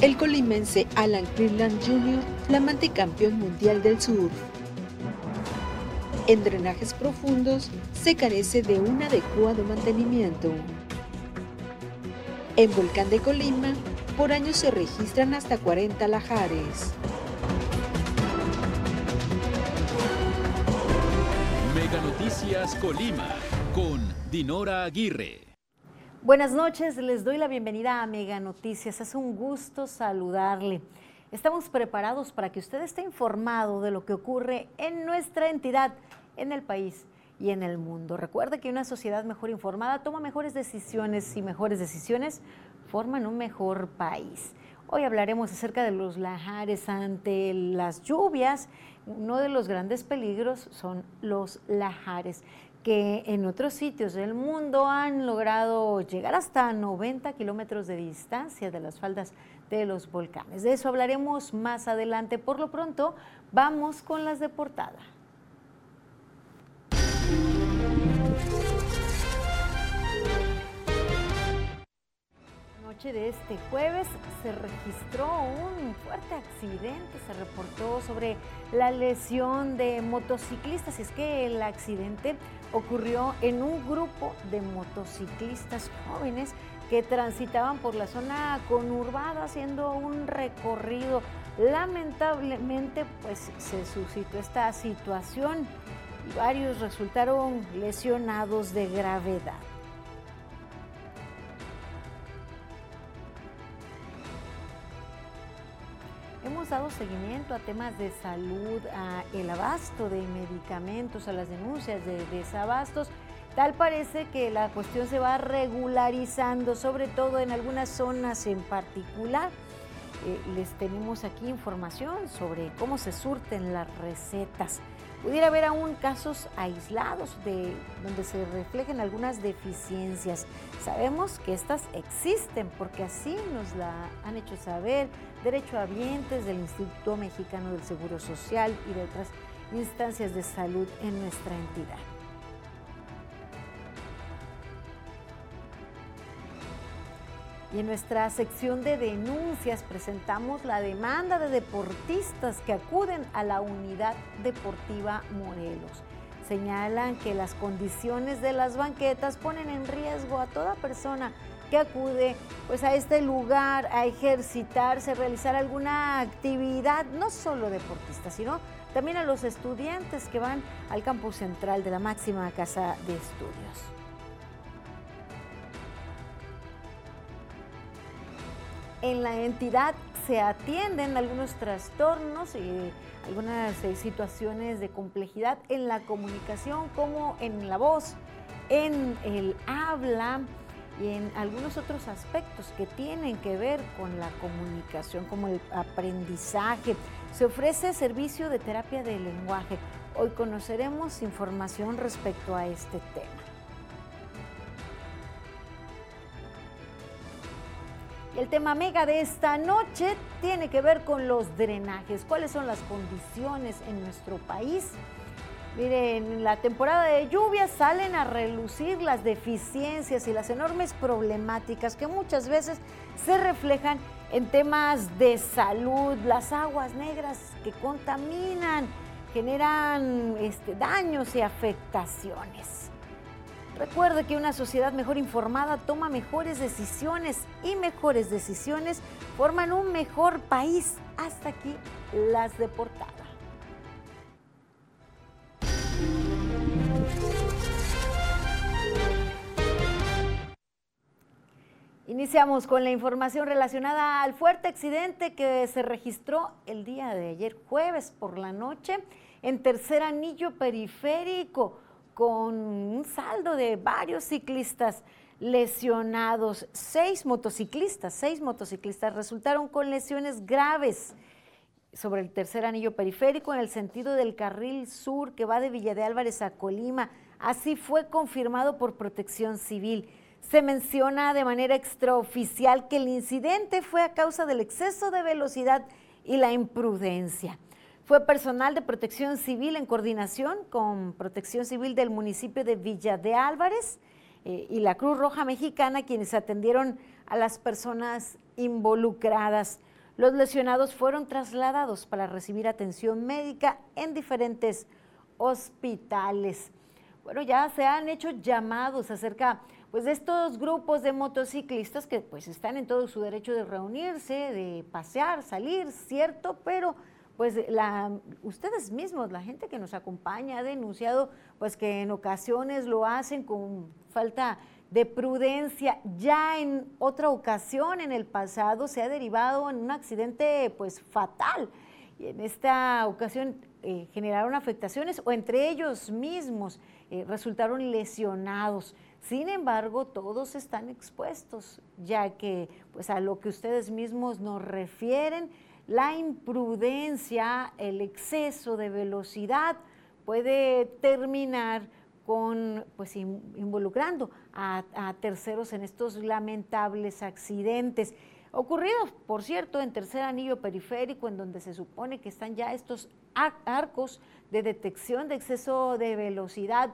el colimense Alan Cleveland Jr., flamante campeón mundial del surf. En drenajes profundos se carece de un adecuado mantenimiento. En Volcán de Colima, por año se registran hasta 40 lajares. Mega Noticias Colima con Dinora Aguirre. Buenas noches, les doy la bienvenida a Mega Noticias. Es un gusto saludarle. Estamos preparados para que usted esté informado de lo que ocurre en nuestra entidad, en el país y en el mundo. Recuerde que una sociedad mejor informada toma mejores decisiones y mejores decisiones forman un mejor país. Hoy hablaremos acerca de los lajares ante las lluvias. Uno de los grandes peligros son los lajares que en otros sitios del mundo han logrado llegar hasta 90 kilómetros de distancia de las faldas de los volcanes. De eso hablaremos más adelante. Por lo pronto, vamos con las de portada. noche de este jueves se registró un fuerte accidente, se reportó sobre la lesión de motociclistas. Y es que el accidente ocurrió en un grupo de motociclistas jóvenes que transitaban por la zona conurbada haciendo un recorrido. Lamentablemente, pues se suscitó esta situación y varios resultaron lesionados de gravedad. Dado seguimiento a temas de salud, a el abasto de medicamentos, a las denuncias de desabastos. Tal parece que la cuestión se va regularizando, sobre todo en algunas zonas en particular. Eh, les tenemos aquí información sobre cómo se surten las recetas. Pudiera haber aún casos aislados de donde se reflejen algunas deficiencias. Sabemos que estas existen porque así nos la han hecho saber derechohabientes del Instituto Mexicano del Seguro Social y de otras instancias de salud en nuestra entidad. Y en nuestra sección de denuncias presentamos la demanda de deportistas que acuden a la unidad deportiva Morelos. Señalan que las condiciones de las banquetas ponen en riesgo a toda persona que acude pues, a este lugar a ejercitarse, a realizar alguna actividad, no solo deportistas, sino también a los estudiantes que van al campus central de la máxima casa de estudios. En la entidad se atienden algunos trastornos y algunas eh, situaciones de complejidad en la comunicación, como en la voz, en el habla y en algunos otros aspectos que tienen que ver con la comunicación, como el aprendizaje. Se ofrece servicio de terapia de lenguaje. Hoy conoceremos información respecto a este tema. El tema mega de esta noche tiene que ver con los drenajes. ¿Cuáles son las condiciones en nuestro país? Miren, en la temporada de lluvias salen a relucir las deficiencias y las enormes problemáticas que muchas veces se reflejan en temas de salud, las aguas negras que contaminan, generan este, daños y afectaciones. Recuerde que una sociedad mejor informada toma mejores decisiones y mejores decisiones forman un mejor país. Hasta aquí las de portada. Iniciamos con la información relacionada al fuerte accidente que se registró el día de ayer jueves por la noche en tercer anillo periférico con un saldo de varios ciclistas lesionados. Seis motociclistas, seis motociclistas resultaron con lesiones graves sobre el tercer anillo periférico en el sentido del carril sur que va de Villa de Álvarez a Colima. Así fue confirmado por Protección Civil. Se menciona de manera extraoficial que el incidente fue a causa del exceso de velocidad y la imprudencia. Fue personal de protección civil en coordinación con protección civil del municipio de Villa de Álvarez eh, y la Cruz Roja Mexicana quienes atendieron a las personas involucradas. Los lesionados fueron trasladados para recibir atención médica en diferentes hospitales. Bueno, ya se han hecho llamados acerca pues, de estos grupos de motociclistas que pues están en todo su derecho de reunirse, de pasear, salir, cierto, pero pues la, ustedes mismos, la gente que nos acompaña, ha denunciado pues que en ocasiones lo hacen con falta de prudencia. Ya en otra ocasión en el pasado se ha derivado en un accidente pues fatal. Y en esta ocasión eh, generaron afectaciones o entre ellos mismos eh, resultaron lesionados. Sin embargo, todos están expuestos, ya que pues a lo que ustedes mismos nos refieren, la imprudencia, el exceso de velocidad puede terminar con, pues, involucrando a, terceros en estos lamentables accidentes. Ocurridos, por cierto, en tercer anillo periférico, en donde se supone que están ya estos arcos de detección de exceso de velocidad.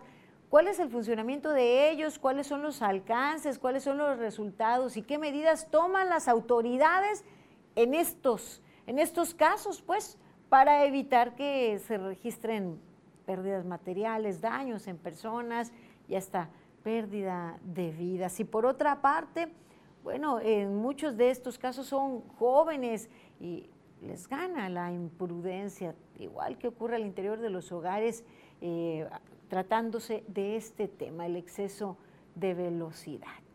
¿Cuál es el funcionamiento de ellos? ¿Cuáles son los alcances? ¿Cuáles son los resultados? ¿Y qué medidas toman las autoridades en estos en estos casos, pues, para evitar que se registren pérdidas materiales, daños en personas y hasta pérdida de vidas. Y por otra parte, bueno, en muchos de estos casos son jóvenes y les gana la imprudencia, igual que ocurre al interior de los hogares, eh, tratándose de este tema, el exceso de velocidad.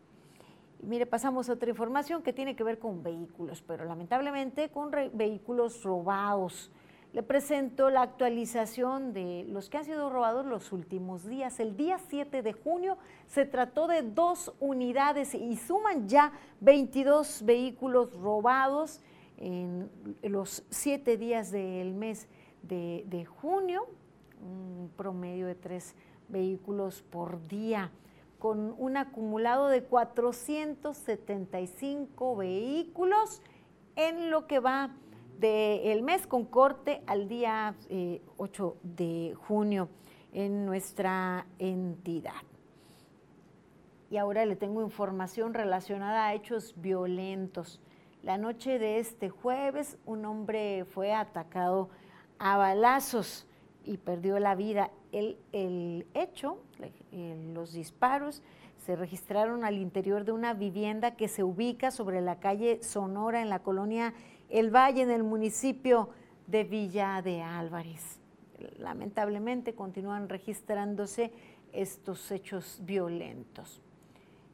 Mire, pasamos a otra información que tiene que ver con vehículos, pero lamentablemente con vehículos robados. Le presento la actualización de los que han sido robados los últimos días. El día 7 de junio se trató de dos unidades y suman ya 22 vehículos robados en los siete días del mes de, de junio, un promedio de tres vehículos por día con un acumulado de 475 vehículos en lo que va del mes con corte al día 8 eh, de junio en nuestra entidad. Y ahora le tengo información relacionada a hechos violentos. La noche de este jueves un hombre fue atacado a balazos y perdió la vida. El, el hecho los disparos se registraron al interior de una vivienda que se ubica sobre la calle Sonora en la colonia El Valle, en el municipio de Villa de Álvarez. Lamentablemente continúan registrándose estos hechos violentos.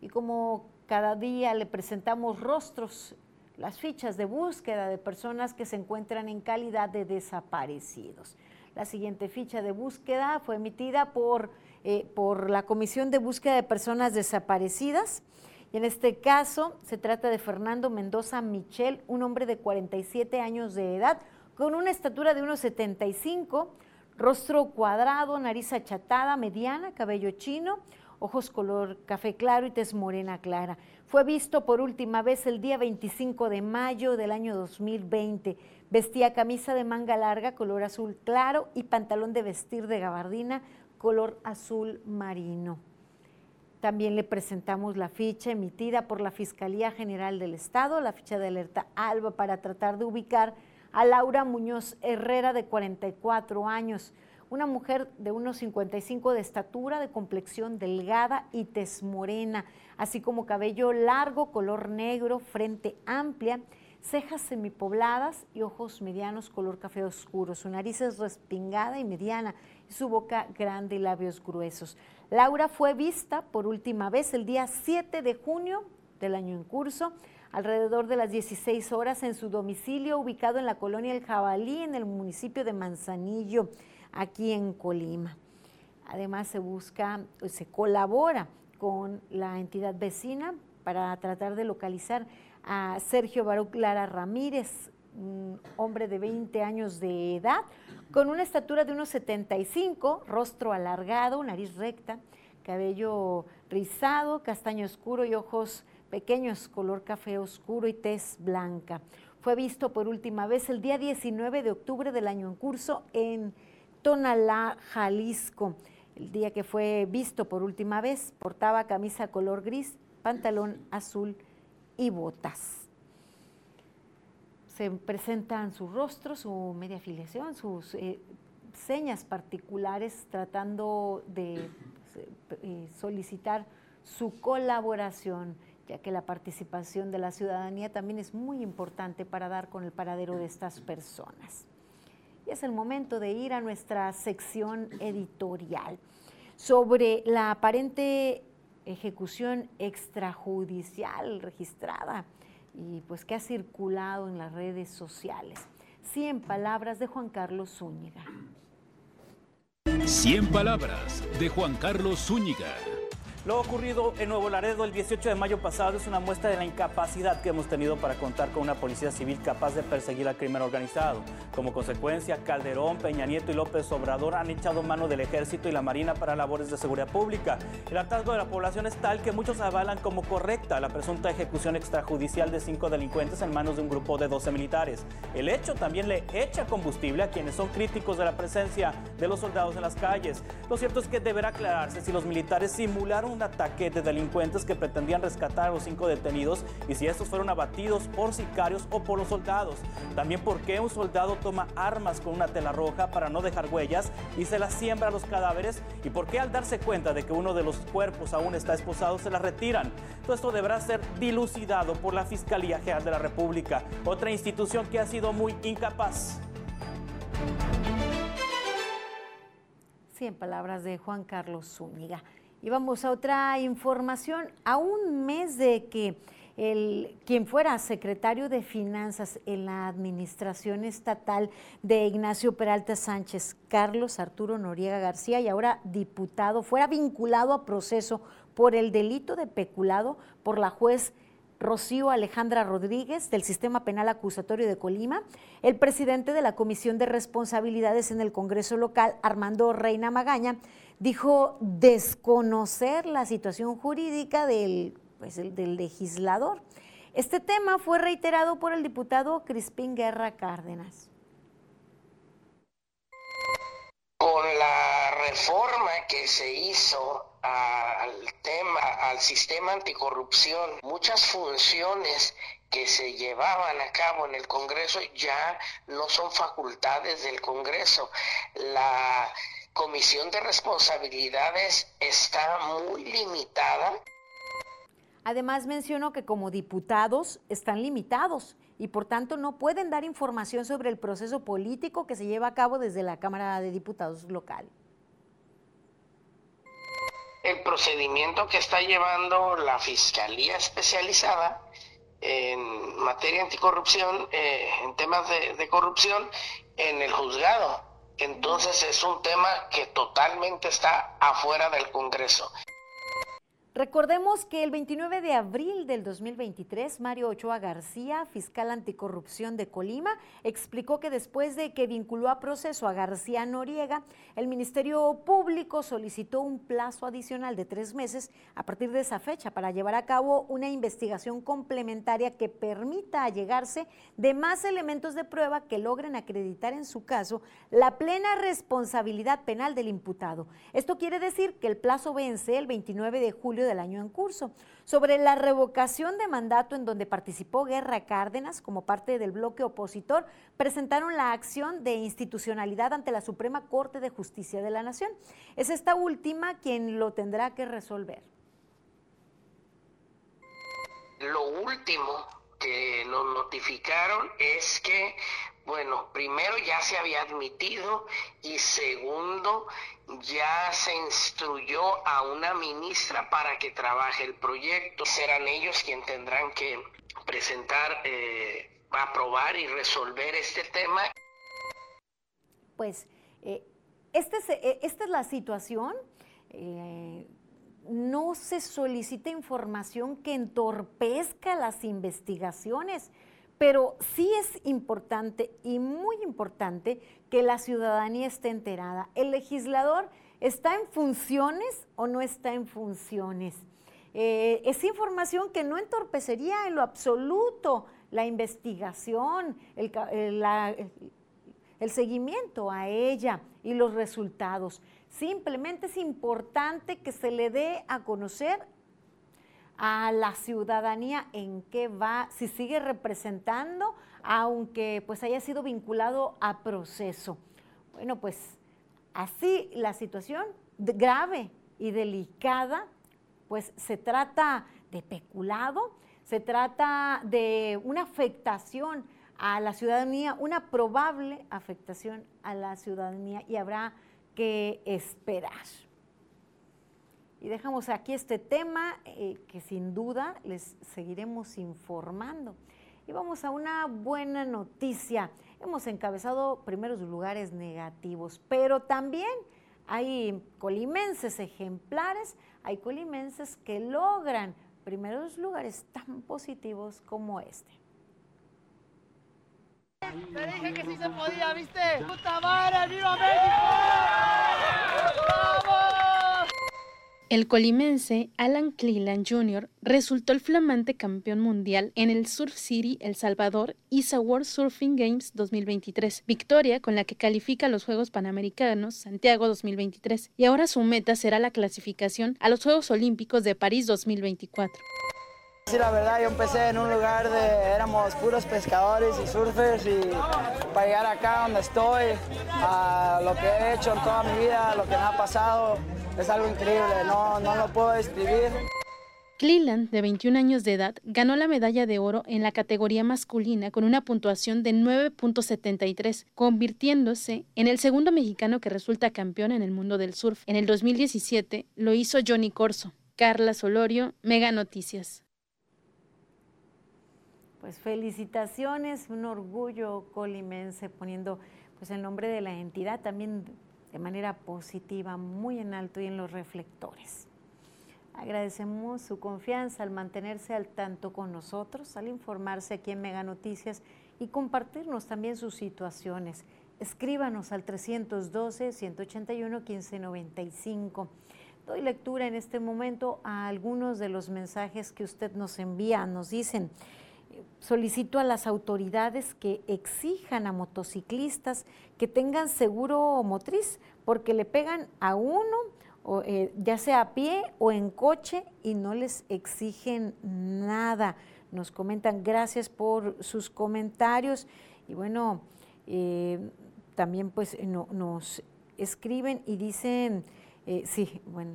Y como cada día le presentamos rostros, las fichas de búsqueda de personas que se encuentran en calidad de desaparecidos. La siguiente ficha de búsqueda fue emitida por eh, por la Comisión de Búsqueda de Personas Desaparecidas. Y en este caso se trata de Fernando Mendoza Michel, un hombre de 47 años de edad, con una estatura de 1,75, rostro cuadrado, nariz achatada, mediana, cabello chino, ojos color café claro y tez morena clara. Fue visto por última vez el día 25 de mayo del año 2020. Vestía camisa de manga larga, color azul claro y pantalón de vestir de gabardina color azul marino. También le presentamos la ficha emitida por la Fiscalía General del Estado, la ficha de alerta ALBA, para tratar de ubicar a Laura Muñoz Herrera, de 44 años, una mujer de unos 55 de estatura, de complexión delgada y tez morena, así como cabello largo, color negro, frente amplia, cejas semipobladas y ojos medianos color café oscuro. Su nariz es respingada y mediana su boca grande y labios gruesos. Laura fue vista por última vez el día 7 de junio del año en curso, alrededor de las 16 horas en su domicilio ubicado en la colonia El Jabalí, en el municipio de Manzanillo, aquí en Colima. Además se busca, se colabora con la entidad vecina para tratar de localizar a Sergio Baruch Lara Ramírez, hombre de 20 años de edad, con una estatura de unos 75, rostro alargado, nariz recta, cabello rizado, castaño oscuro y ojos pequeños, color café oscuro y tez blanca. Fue visto por última vez el día 19 de octubre del año en curso en Tonalá, Jalisco. El día que fue visto por última vez, portaba camisa color gris, pantalón azul y botas. se presentan su rostro, su media afiliación, sus eh, señas particulares tratando de eh, solicitar su colaboración, ya que la participación de la ciudadanía también es muy importante para dar con el paradero de estas personas. Y es el momento de ir a nuestra sección editorial sobre la aparente ejecución extrajudicial registrada y pues que ha circulado en las redes sociales. 100 palabras de Juan Carlos Zúñiga. 100 palabras de Juan Carlos Zúñiga. Lo ocurrido en Nuevo Laredo el 18 de mayo pasado es una muestra de la incapacidad que hemos tenido para contar con una policía civil capaz de perseguir al crimen organizado. Como consecuencia, Calderón, Peña Nieto y López Obrador han echado mano del ejército y la marina para labores de seguridad pública. El hartazgo de la población es tal que muchos avalan como correcta la presunta ejecución extrajudicial de cinco delincuentes en manos de un grupo de 12 militares. El hecho también le echa combustible a quienes son críticos de la presencia de los soldados en las calles. Lo cierto es que deberá aclararse si los militares simularon un ataque de delincuentes que pretendían rescatar a los cinco detenidos y si estos fueron abatidos por sicarios o por los soldados. También por qué un soldado toma armas con una tela roja para no dejar huellas y se las siembra a los cadáveres y por qué al darse cuenta de que uno de los cuerpos aún está esposado se las retiran. Todo esto deberá ser dilucidado por la Fiscalía General de la República, otra institución que ha sido muy incapaz. 100 palabras de Juan Carlos Zúñiga. Y vamos a otra información. A un mes de que el, quien fuera secretario de Finanzas en la administración estatal de Ignacio Peralta Sánchez, Carlos Arturo Noriega García, y ahora diputado, fuera vinculado a proceso por el delito de peculado por la juez Rocío Alejandra Rodríguez del Sistema Penal Acusatorio de Colima, el presidente de la Comisión de Responsabilidades en el Congreso Local, Armando Reina Magaña, dijo desconocer la situación jurídica del, pues, del legislador. Este tema fue reiterado por el diputado Crispín Guerra Cárdenas. Con la reforma que se hizo al tema, al sistema anticorrupción, muchas funciones que se llevaban a cabo en el Congreso ya no son facultades del Congreso. La comisión de responsabilidades está muy limitada. Además mencionó que como diputados están limitados y por tanto no pueden dar información sobre el proceso político que se lleva a cabo desde la Cámara de Diputados local. El procedimiento que está llevando la Fiscalía Especializada en materia anticorrupción, eh, en temas de corrupción, en el juzgado entonces es un tema que totalmente está afuera del Congreso. Recordemos que el 29 de abril del 2023, Mario Ochoa García, fiscal anticorrupción de Colima, explicó que después de que vinculó a proceso a García Noriega, el Ministerio Público solicitó un plazo adicional de tres meses a partir de esa fecha para llevar a cabo una investigación complementaria que permita allegarse de más elementos de prueba que logren acreditar en su caso la plena responsabilidad penal del imputado. Esto quiere decir que el plazo vence el 29 de julio del año en curso. Sobre la revocación de mandato en donde participó Guerra Cárdenas como parte del bloque opositor, presentaron la acción de institucionalidad ante la Suprema Corte de Justicia de la Nación. Es esta última quien lo tendrá que resolver. Lo último que nos notificaron es que, bueno, primero ya se había admitido y segundo ya se instruyó a una ministra para que trabaje el proyecto. Serán ellos quienes tendrán que presentar, eh, aprobar y resolver este tema. Pues eh, este eh, esta es la situación. no se solicita información que entorpezca las investigaciones. Pero sí es importante y muy importante que la ciudadanía esté enterada. ¿El legislador está en funciones o no está en funciones? Eh, es información que no entorpecería en lo absoluto la investigación, el, el seguimiento a ella y los resultados. Simplemente es importante que se le dé a conocer a la ciudadanía en qué va, si sigue representando, aunque pues haya sido vinculado a proceso. Bueno, pues así la situación grave y delicada, pues se trata de peculado, se trata de una afectación a la ciudadanía, una probable afectación a la ciudadanía y habrá que esperar. Y dejamos aquí este tema eh, que sin duda les seguiremos informando. Y vamos a una buena noticia. Hemos encabezado primeros lugares negativos, pero también hay colimenses ejemplares, hay colimenses que logran primeros lugares tan positivos como este. Te dije que sí se podía, ¿viste? ¡Puta madre, viva México! El colimense Alan Cleland Jr. resultó el flamante campeón mundial en el Surf City El Salvador ISA World Surfing Games 2023, victoria con la que califica los Juegos Panamericanos Santiago 2023 y ahora su meta será la clasificación a los Juegos Olímpicos de París 2024. Sí, la verdad, yo empecé en un lugar de, éramos puros pescadores y surfers y para llegar acá donde estoy, a lo que he hecho en toda mi vida, lo que me ha pasado, es algo increíble, no, no lo puedo describir. Cleland, de 21 años de edad, ganó la medalla de oro en la categoría masculina con una puntuación de 9.73, convirtiéndose en el segundo mexicano que resulta campeón en el mundo del surf. En el 2017 lo hizo Johnny Corso. Carla Solorio, Mega Noticias. Pues felicitaciones, un orgullo colimense poniendo pues el nombre de la entidad también de manera positiva, muy en alto y en los reflectores. Agradecemos su confianza al mantenerse al tanto con nosotros, al informarse aquí en Mega Noticias y compartirnos también sus situaciones. Escríbanos al 312-181-1595. Doy lectura en este momento a algunos de los mensajes que usted nos envía. Nos dicen, solicito a las autoridades que exijan a motociclistas que tengan seguro motriz, porque le pegan a uno, eh, ya sea a pie o en coche, y no les exigen nada. Nos comentan, gracias por sus comentarios. Y bueno, eh, también pues nos escriben y dicen, eh, sí, bueno,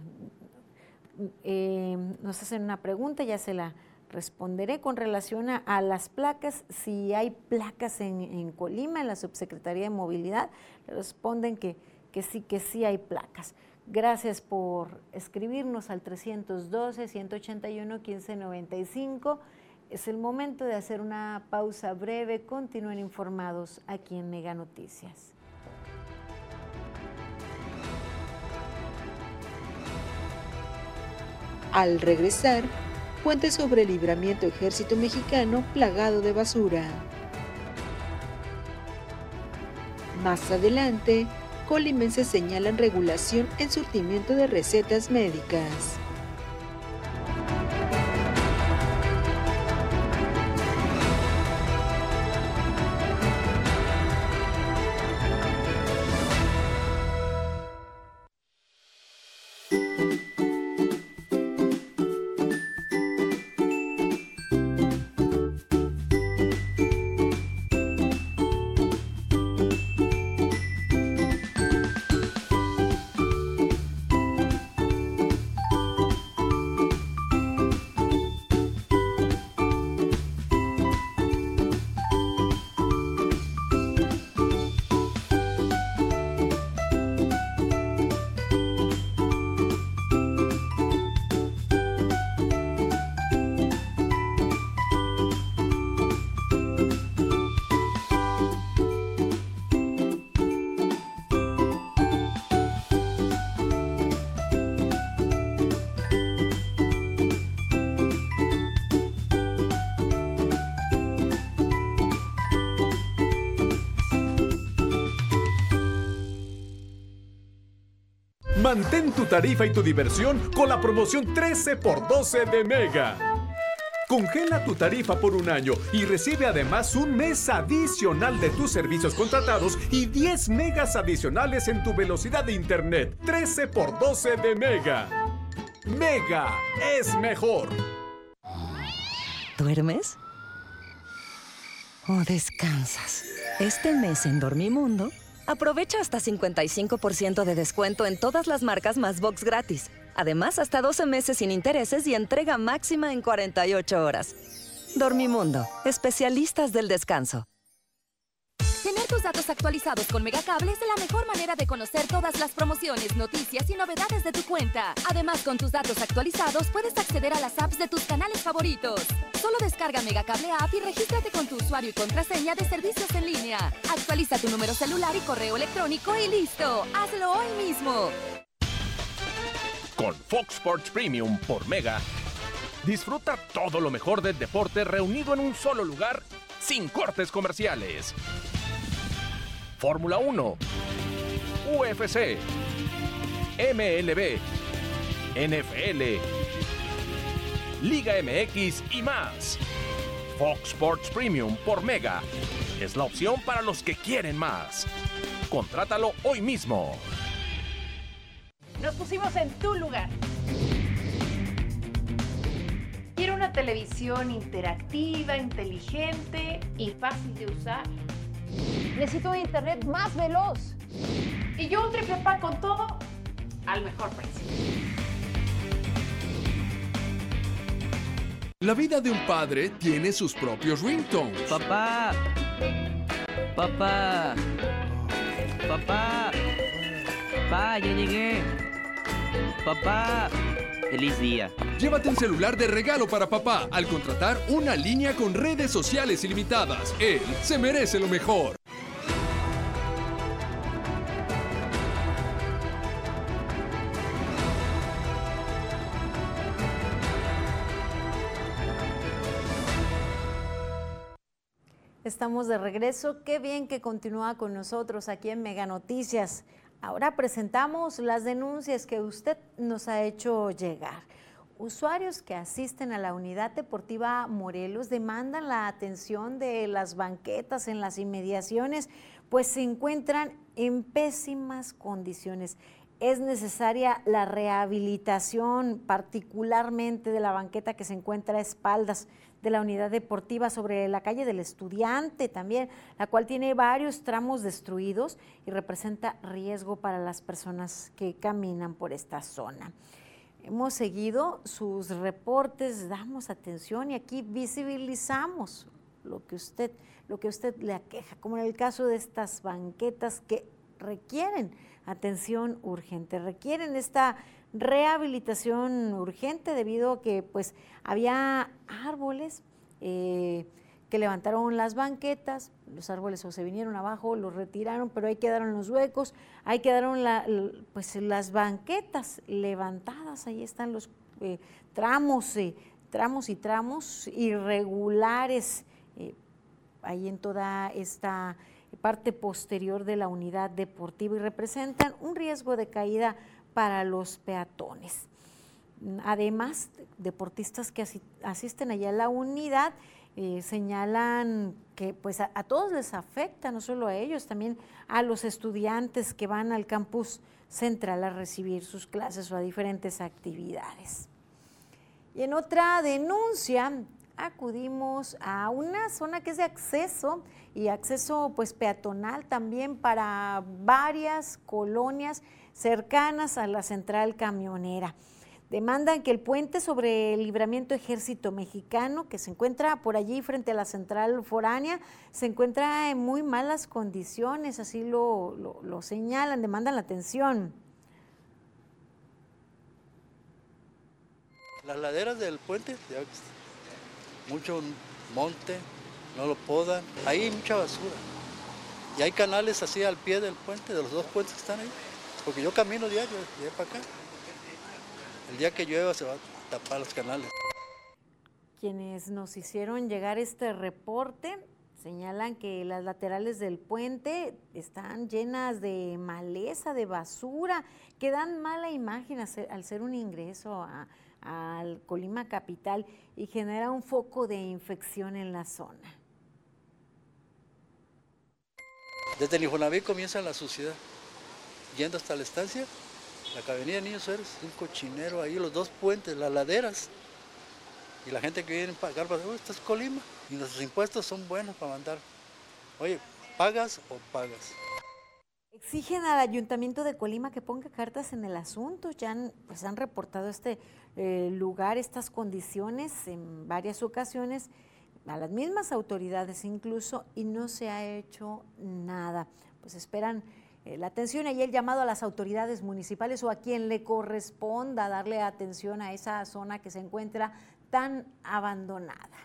nos hacen una pregunta, ya se la responderé con relación a, las placas. Si hay placas en, Colima, en la Subsecretaría de Movilidad, responden que, que sí, que sí hay placas. Gracias por escribirnos al 312-181-1595. Es el momento de hacer una pausa breve. Continúen informados aquí en Mega Noticias. Al regresar, Puente sobre el libramiento ejército mexicano plagado de basura. Más adelante, colimenses señalan regulación en surtimiento de recetas médicas. Mantén tu tarifa y tu diversión con la promoción 13x12 de Mega. Congela tu tarifa por un año y recibe además un mes adicional de tus servicios contratados y 10 megas adicionales en tu velocidad de internet. 13 x 12 de Mega. Mega es mejor. ¿Duermes? ¿O descansas? Este mes en Dormimundo, aprovecha hasta 55% de descuento en todas las marcas más box gratis. Además, hasta 12 meses sin intereses y entrega máxima en 48 horas. Dormimundo, especialistas del descanso. Tener tus datos actualizados con Megacable es la mejor manera de conocer todas las promociones, noticias y novedades de tu cuenta. Además, con tus datos actualizados puedes acceder a las apps de tus canales favoritos. Solo descarga Megacable App y regístrate con tu usuario y contraseña de servicios en línea. Actualiza tu número celular y correo electrónico y listo. Hazlo hoy mismo. Con Fox Sports Premium por Mega, disfruta todo lo mejor del deporte reunido en un solo lugar sin cortes comerciales. Fórmula 1, UFC, MLB, NFL, Liga MX y más. Fox Sports Premium por Mega es la opción para los que quieren más. Contrátalo hoy mismo. Nos pusimos en tu lugar. Quiero una televisión interactiva, inteligente y fácil de usar. Necesito un internet más veloz. Y yo un triple pan con todo al mejor precio. La vida de un padre tiene sus propios ringtones. Papá. Papá. Papá. Papá, ya llegué. Papá. Feliz día. Llévate un celular de regalo para papá al contratar una línea con redes sociales ilimitadas. Él se merece lo mejor. Estamos de regreso. Qué bien que continúa con nosotros aquí en Mega Noticias. Ahora presentamos las denuncias que usted nos ha hecho llegar. Usuarios que asisten a la unidad deportiva Morelos demandan la atención de las banquetas en las inmediaciones, pues se encuentran en pésimas condiciones. Es necesaria la rehabilitación, particularmente de la banqueta que se encuentra a espaldas de la unidad deportiva sobre la calle del estudiante también, la cual tiene varios tramos destruidos y representa riesgo para las personas que caminan por esta zona. Hemos seguido sus reportes, damos atención y aquí visibilizamos lo que usted, lo que usted le aqueja, como en el caso de estas banquetas que requieren atención urgente, requieren esta rehabilitación urgente debido a que pues había árboles eh, que levantaron las banquetas, los árboles o se vinieron abajo, los retiraron, pero ahí quedaron los huecos, ahí quedaron pues las banquetas levantadas, ahí están los eh, tramos, eh, tramos y tramos irregulares, ahí en toda esta parte posterior de la unidad deportiva y representan un riesgo de caída para los peatones. Además, deportistas que asisten allá a la unidad eh, señalan que pues a, todos les afecta, no solo a ellos, también a los estudiantes que van al campus central a recibir sus clases o a diferentes actividades. Y en otra denuncia acudimos a una zona que es de acceso y acceso pues peatonal también para varias colonias cercanas a la central camionera. Demandan que el puente sobre el libramiento ejército mexicano, que se encuentra por allí frente a la central foránea, se encuentra en muy malas condiciones, así lo, lo, señalan, demandan la atención. Las laderas del puente, mucho monte, no lo podan, ahí hay mucha basura. Y hay canales así al pie del puente, de los dos puentes que están ahí. Porque yo camino diario, de para acá. El día que llueva se va a tapar los canales. Quienes nos hicieron llegar este reporte señalan que las laterales del puente están llenas de maleza, de basura, que dan mala imagen al ser un ingreso al Colima Capital y genera un foco de infección en la zona. Desde el comienza la suciedad yendo hasta la estancia, la avenida Niños Héroes, un cochinero ahí, los dos puentes, las laderas. Y la gente que viene a pagar, "Oh, esto es Colima. Y nuestros impuestos son buenos para mandar. Oye, ¿pagas o pagas? Exigen al Ayuntamiento de Colima que ponga cartas en el asunto. Ya han, pues, han reportado este eh, lugar, estas condiciones en varias ocasiones, a las mismas autoridades incluso, y no se ha hecho nada. Pues esperan la atención y el llamado a las autoridades municipales o a quien le corresponda darle atención a esa zona que se encuentra tan abandonada.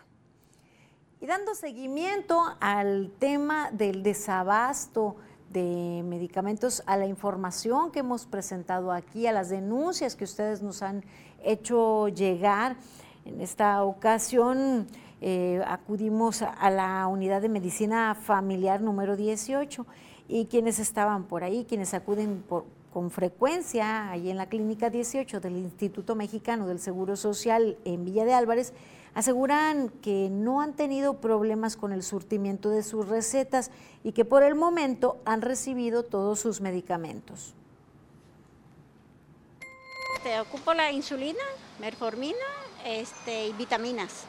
Y dando seguimiento al tema del desabasto de medicamentos, a la información que hemos presentado aquí, a las denuncias que ustedes nos han hecho llegar, en esta ocasión eh, acudimos a la unidad de medicina familiar número 18 y quienes estaban por ahí, quienes acuden con frecuencia ahí en la clínica 18 del Instituto Mexicano del Seguro Social en Villa de Álvarez, aseguran que no han tenido problemas con el surtimiento de sus recetas y que por el momento han recibido todos sus medicamentos. Te ocupo la insulina, merformina este, y vitaminas.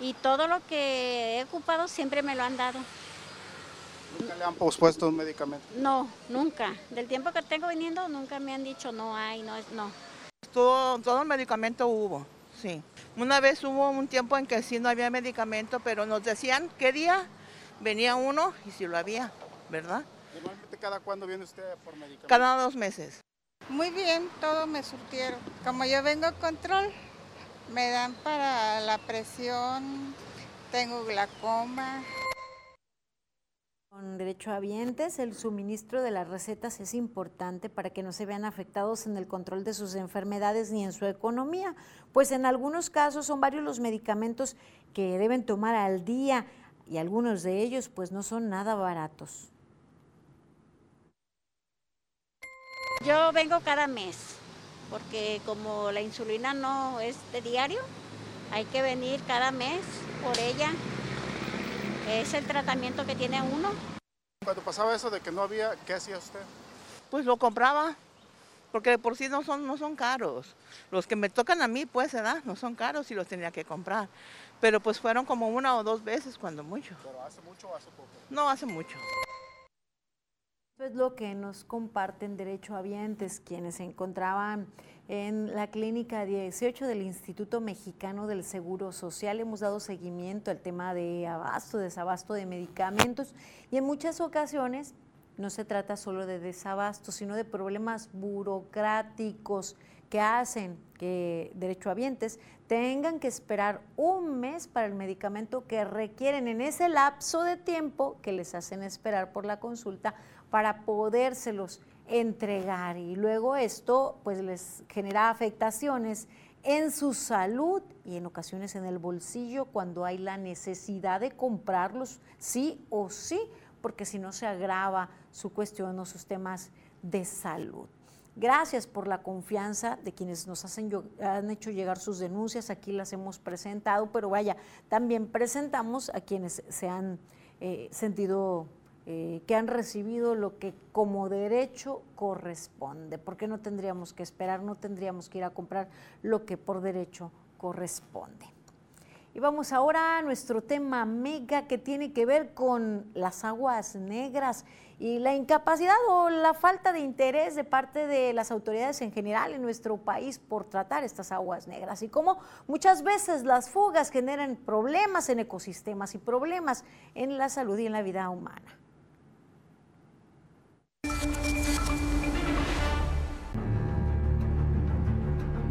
Y todo lo que he ocupado siempre me lo han dado. ¿Nunca le han pospuesto un medicamento? No, nunca. Del tiempo que tengo viniendo, nunca me han dicho no hay, no es, no. Todo, todo el medicamento hubo, sí. Una vez hubo un tiempo en que sí no había medicamento, pero nos decían qué día venía uno y si lo había, ¿verdad? Normalmente, ¿cada cuándo viene usted por medicamento? Cada dos meses. Muy bien, todo me surtieron. Como yo vengo a control, me dan para la presión, tengo glaucoma. Con derechohabientes, el suministro de las recetas es importante para que no se vean afectados en el control de sus enfermedades ni en su economía, pues en algunos casos son varios los medicamentos que deben tomar al día y algunos de ellos pues no son nada baratos. Yo vengo cada mes, porque como la insulina no es de diario, hay que venir cada mes por ella. Es el tratamiento que tiene uno. Cuando pasaba eso de que no había, ¿qué hacía usted? Pues lo compraba, porque de por sí no son, no son caros. Los que me tocan a mí, pues, ¿verdad? No son caros y los tenía que comprar. Pero pues fueron como una o dos veces cuando mucho. ¿Pero hace mucho o hace poco? No, hace mucho. Esto es lo que nos comparten derechohabientes, quienes se encontraban en la clínica 18 del Instituto Mexicano del Seguro Social. Hemos dado seguimiento al tema de abasto, desabasto de medicamentos y en muchas ocasiones no se trata solo de desabasto, sino de problemas burocráticos que hacen que derechohabientes tengan que esperar un mes para el medicamento que requieren en ese lapso de tiempo que les hacen esperar por la consulta para podérselos entregar y luego esto pues les genera afectaciones en su salud y en ocasiones en el bolsillo cuando hay la necesidad de comprarlos sí o sí, porque si no se agrava su cuestión o sus temas de salud. Gracias por la confianza de quienes nos hacen, han hecho llegar sus denuncias, aquí las hemos presentado, pero vaya, también presentamos a quienes se han eh, sentido eh, que han recibido lo que como derecho corresponde, porque no tendríamos que esperar, no tendríamos que ir a comprar lo que por derecho corresponde. Y vamos ahora a nuestro tema mega que tiene que ver con las aguas negras y la incapacidad o la falta de interés de parte de las autoridades en general en nuestro país por tratar estas aguas negras y cómo muchas veces las fugas generan problemas en ecosistemas y problemas en la salud y en la vida humana. Thank you.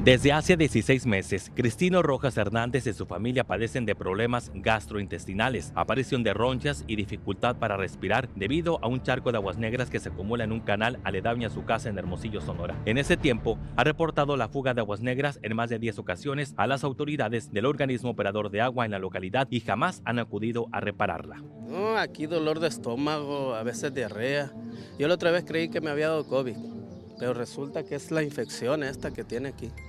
Desde hace 16 meses, Cristino Rojas Hernández y su familia padecen de problemas gastrointestinales, aparición de ronchas y dificultad para respirar debido a un charco de aguas negras que se acumula en un canal aledaño a su casa en Hermosillo, Sonora. En ese tiempo, ha reportado la fuga de aguas negras en más de 10 ocasiones a las autoridades del organismo operador de agua en la localidad y jamás han acudido a repararla. Aquí dolor de estómago, a veces diarrea. Yo la otra vez creí que me había dado COVID, pero resulta que es la infección esta que tiene aquí.「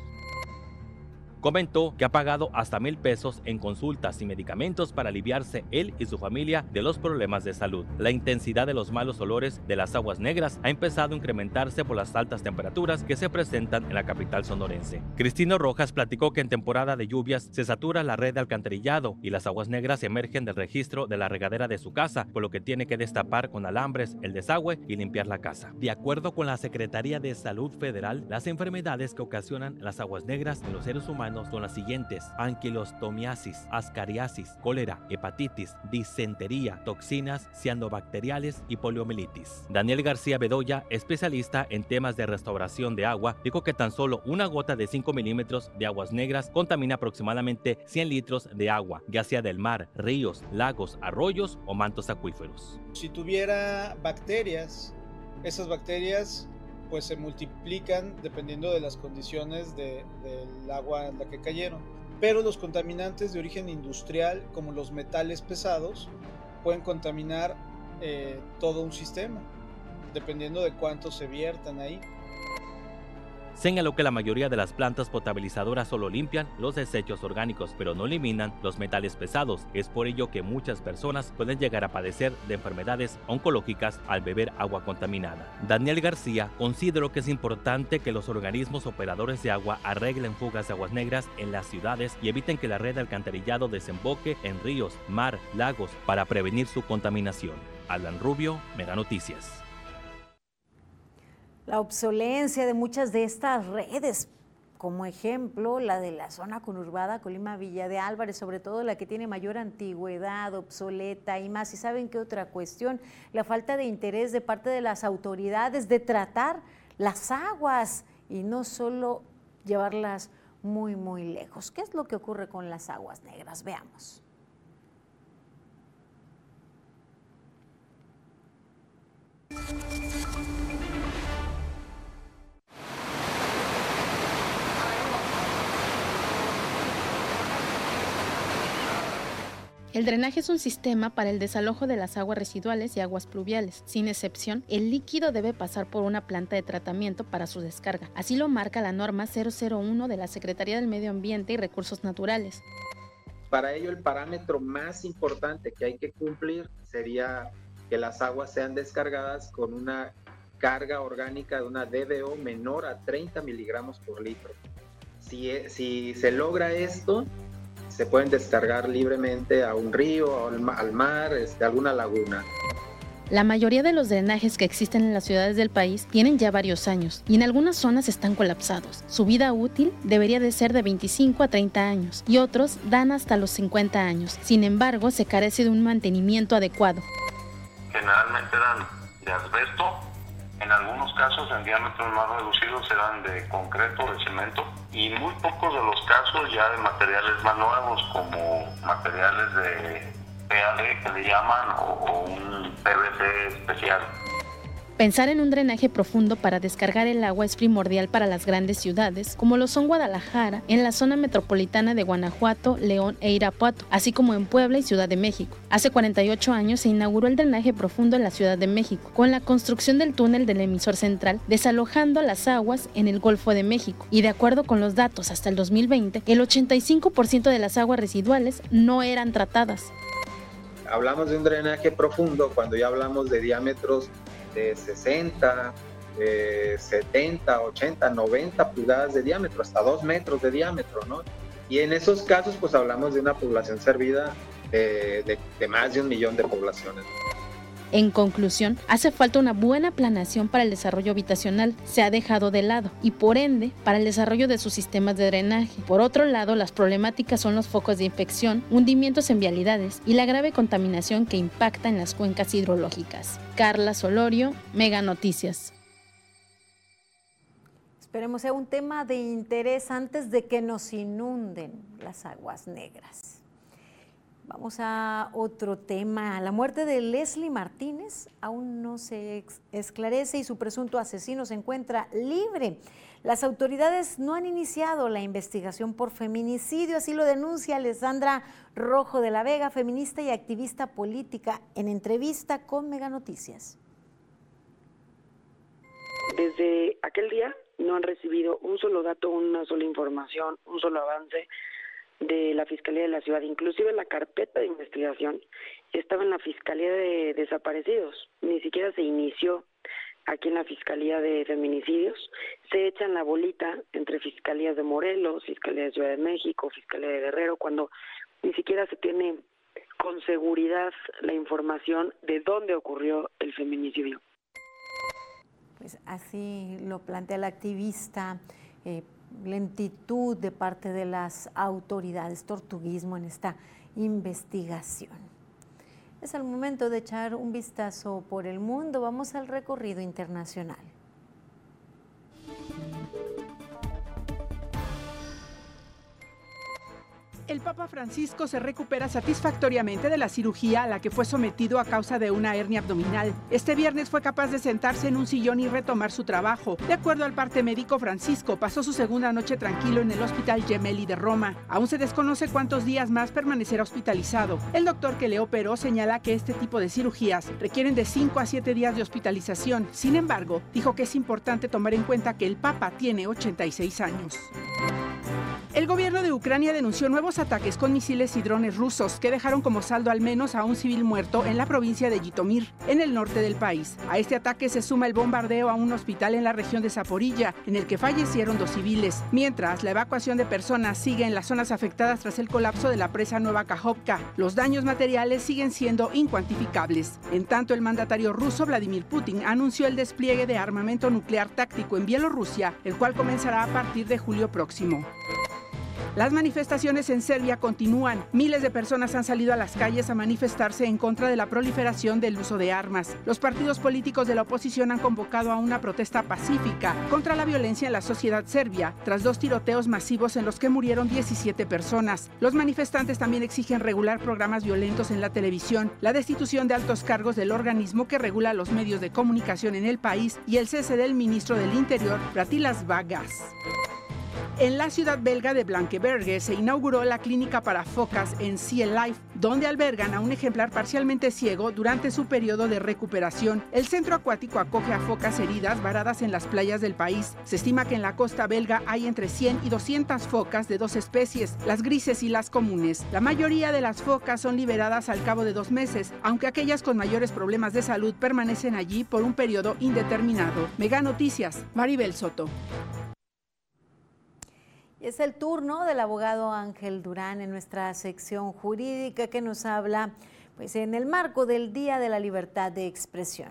Comentó que ha pagado hasta mil pesos en consultas y medicamentos para aliviarse él y su familia de los problemas de salud. La intensidad de los malos olores de las aguas negras ha empezado a incrementarse por las altas temperaturas que se presentan en la capital sonorense. Cristino Rojas platicó que en temporada de lluvias se satura la red de alcantarillado y las aguas negras emergen del registro de la regadera de su casa, por lo que tiene que destapar con alambres el desagüe y limpiar la casa. De acuerdo con la Secretaría de Salud Federal, las enfermedades que ocasionan las aguas negras en los seres humanos son las siguientes: anquilostomiasis, ascariasis, cólera, hepatitis, disentería, toxinas, cianobacteriales y poliomielitis. Daniel García Bedoya, especialista en temas de restauración de agua, dijo que tan solo una gota de 5 milímetros de aguas negras contamina aproximadamente 100 litros de agua, ya sea del mar, ríos, lagos, arroyos o mantos acuíferos. Si tuviera bacterias, esas bacterias pues se multiplican dependiendo de las condiciones de, del agua en la que cayeron. Pero los contaminantes de origen industrial, como los metales pesados, pueden contaminar eh, todo un sistema, dependiendo de cuánto se viertan ahí. Señaló que la mayoría de las plantas potabilizadoras solo limpian los desechos orgánicos, pero no eliminan los metales pesados. Es por ello que muchas personas pueden llegar a padecer de enfermedades oncológicas al beber agua contaminada. Daniel García consideró que es importante que los organismos operadores de agua arreglen fugas de aguas negras en las ciudades y eviten que la red de alcantarillado desemboque en ríos, mar, lagos para prevenir su contaminación. Alan Rubio, Mega Noticias la obsolencia de muchas de estas redes, como ejemplo la de la zona conurbada Colima Villa de Álvarez, sobre todo la que tiene mayor antigüedad, obsoleta y más. ¿Y saben qué otra cuestión? La falta de interés de parte de las autoridades de tratar las aguas y no solo llevarlas muy, muy lejos. ¿Qué es lo que ocurre con las aguas negras? Veamos. El drenaje es un sistema para el desalojo de las aguas residuales y aguas pluviales. Sin excepción, el líquido debe pasar por una planta de tratamiento para su descarga. Así lo marca la norma 001 de la Secretaría del Medio Ambiente y Recursos Naturales. Para ello, el parámetro más importante que hay que cumplir sería que las aguas sean descargadas con una carga orgánica de una DBO menor a 30 miligramos por litro. Si, si se logra esto, se pueden descargar libremente a un río, al mar, este, alguna laguna. La mayoría de los drenajes que existen en las ciudades del país tienen ya varios años y en algunas zonas están colapsados. Su vida útil debería de ser de 25 a 30 años y otros dan hasta los 50 años. Sin embargo, se carece de un mantenimiento adecuado. Generalmente dan de asbesto, en algunos casos en diámetros más reducidos se dan de concreto, de cemento y muy pocos de los casos ya de materiales más nuevos como materiales de PAD que le llaman o, un PVC especial. Pensar en un drenaje profundo para descargar el agua es primordial para las grandes ciudades, como lo son Guadalajara, en la zona metropolitana de Guanajuato, León e Irapuato, así como en Puebla y Ciudad de México. Hace 48 años se inauguró el drenaje profundo en la Ciudad de México, con la construcción del túnel del emisor central, desalojando las aguas en el Golfo de México. Y de acuerdo con los datos hasta el 2020, el 85% de las aguas residuales no eran tratadas. Hablamos de un drenaje profundo cuando ya hablamos de diámetros de 60, 70, 80, 90 pulgadas de diámetro, hasta 2 metros de diámetro, ¿no? Y en esos casos, pues hablamos de una población servida de, de más de un millón de poblaciones. En conclusión, hace falta una buena planeación para el desarrollo habitacional, se ha dejado de lado, y por ende, para el desarrollo de sus sistemas de drenaje. Por otro lado, las problemáticas son los focos de infección, hundimientos en vialidades y la grave contaminación que impacta en las cuencas hidrológicas. Carla Solorio, Mega Noticias. Esperemos sea un tema de interés antes de que nos inunden las aguas negras. Vamos a otro tema. La muerte de Leslie Martínez aún no se esclarece y su presunto asesino se encuentra libre. Las autoridades no han iniciado la investigación por feminicidio, así lo denuncia Alessandra Rojo de la Vega, feminista y activista política, en entrevista con Mega Noticias. Desde aquel día no han recibido un solo dato, una sola información, un solo avance de la Fiscalía de la Ciudad. Inclusive la carpeta de investigación estaba en la Fiscalía de Desaparecidos. Ni siquiera se inició aquí en la Fiscalía de Feminicidios. Se echan la bolita entre Fiscalías de Morelos, Fiscalía de Ciudad de México, Fiscalía de Guerrero, cuando ni siquiera se tiene con seguridad la información de dónde ocurrió el feminicidio. Pues así lo plantea el activista. Eh, lentitud de parte de las autoridades, tortuguismo en esta investigación. Es el momento de echar un vistazo por el mundo. Vamos al recorrido internacional. El Papa Francisco se recupera satisfactoriamente de la cirugía a la que fue sometido a causa de una hernia abdominal. Este viernes fue capaz de sentarse en un sillón y retomar su trabajo. De acuerdo al parte médico, Francisco pasó su segunda noche tranquilo en el Hospital Gemelli de Roma. Aún se desconoce cuántos días más permanecerá hospitalizado. El doctor que le operó señala que este tipo de cirugías requieren de 5 a 7 días de hospitalización. Sin embargo, dijo que es importante tomar en cuenta que el Papa tiene 86 años. El gobierno de Ucrania denunció nuevos ataques con misiles y drones rusos que dejaron como saldo al menos a un civil muerto en la provincia de Jitomir, en el norte del país. A este ataque se suma el bombardeo a un hospital en la región de Zaporilla, en el que fallecieron dos civiles, mientras la evacuación de personas sigue en las zonas afectadas tras el colapso de la presa Nueva Kajovka. Los daños materiales siguen siendo incuantificables. En tanto, el mandatario ruso Vladimir Putin anunció el despliegue de armamento nuclear táctico en Bielorrusia, el cual comenzará a partir de julio próximo. Las manifestaciones en Serbia continúan. Miles de personas han salido a las calles a manifestarse en contra de la proliferación del uso de armas. Los partidos políticos de la oposición han convocado a una protesta pacífica contra la violencia en la sociedad serbia, tras dos tiroteos masivos en los que murieron 17 personas. Los manifestantes también exigen regular programas violentos en la televisión, la destitución de altos cargos del organismo que regula los medios de comunicación en el país y el cese del ministro del Interior, Pratilas Vagas. En la ciudad belga de Blanquebergue se inauguró la clínica para focas en Sea Life, donde albergan a un ejemplar parcialmente ciego durante su periodo de recuperación. El centro acuático acoge a focas heridas varadas en las playas del país. Se estima que en la costa belga hay entre 100 y 200 focas de dos especies, las grises y las comunes. La mayoría de las focas son liberadas al cabo de dos meses, aunque aquellas con mayores problemas de salud permanecen allí por un periodo indeterminado. Mega Noticias, Maribel Soto. Es el turno del abogado Ángel Durán en nuestra sección jurídica que nos habla pues en el marco del Día de la Libertad de Expresión.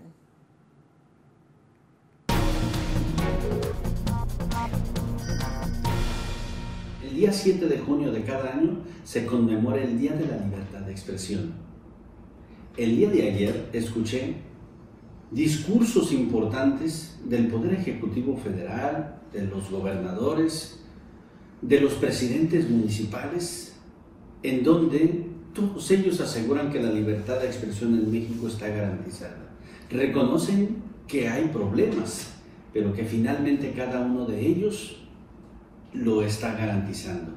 El día 7 de junio de cada año se conmemora el Día de la Libertad de Expresión. El día de ayer escuché discursos importantes del Poder Ejecutivo Federal, de los gobernadores, de los presidentes municipales, en donde todos ellos aseguran que la libertad de expresión en México está garantizada. Reconocen que hay problemas, pero que finalmente cada uno de ellos lo está garantizando.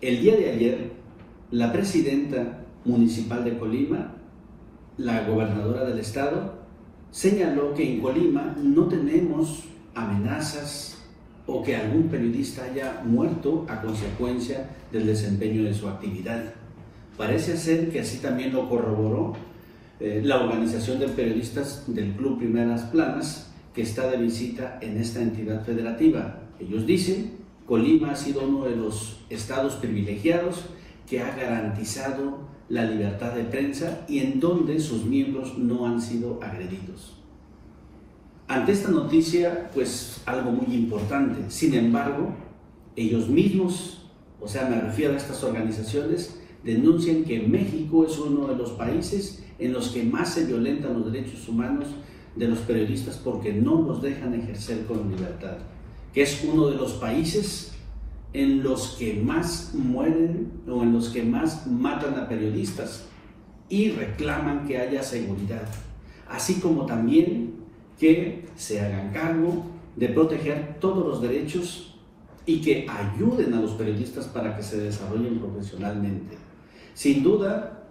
El día de ayer, la presidenta municipal de Colima, la gobernadora del estado, señaló que en Colima no tenemos amenazas o que algún periodista haya muerto a consecuencia del desempeño de su actividad. Parece ser que así también lo corroboró eh, la organización de periodistas del Club Primeras Planas, que está de visita en esta entidad federativa. Ellos dicen, Colima ha sido uno de los estados privilegiados que ha garantizado la libertad de prensa y en donde sus miembros no han sido agredidos. Ante esta noticia, pues algo muy importante. Sin embargo, ellos mismos, o sea, me refiero a estas organizaciones, denuncian que México es uno de los países en los que más se violentan los derechos humanos de los periodistas porque no los dejan ejercer con libertad, que es uno de los países en los que más mueren o en los que más matan a periodistas y reclaman que haya seguridad, así como también que se hagan cargo de proteger todos los derechos y que ayuden a los periodistas para que se desarrollen profesionalmente. Sin duda,